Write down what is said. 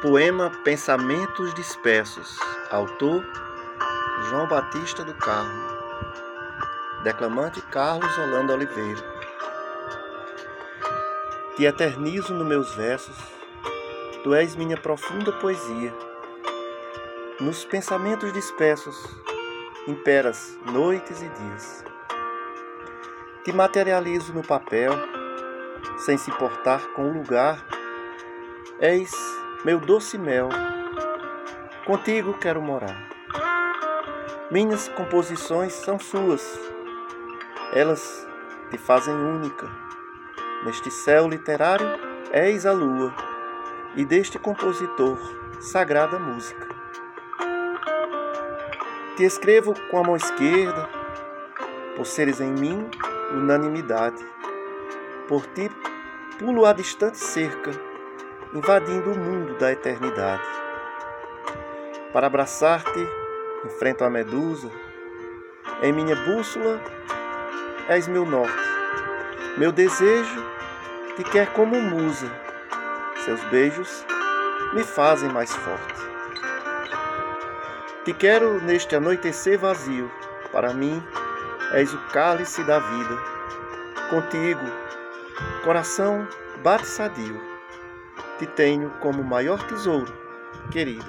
Poema Pensamentos Dispersos. Autor João Batista do Carmo. Declamante Carlos Holanda Oliveira. Te eternizo nos meus versos, tu és minha profunda poesia. Nos pensamentos dispersos, imperas noites e dias. Te materializo no papel, sem se importar com o lugar. És meu doce mel, contigo quero morar. Minhas composições são suas, elas te fazem única. Neste céu literário és a lua, e deste compositor sagrada música. Te escrevo com a mão esquerda, por seres em mim unanimidade. Por ti pulo a distante cerca invadindo o mundo da eternidade. Para abraçar-te, enfrento a medusa. Em minha bússola és meu norte. Meu desejo te quer como musa. Seus beijos me fazem mais forte. Te quero neste anoitecer vazio. Para mim, és o cálice da vida. Contigo, coração bate sadio te tenho como maior tesouro, querido.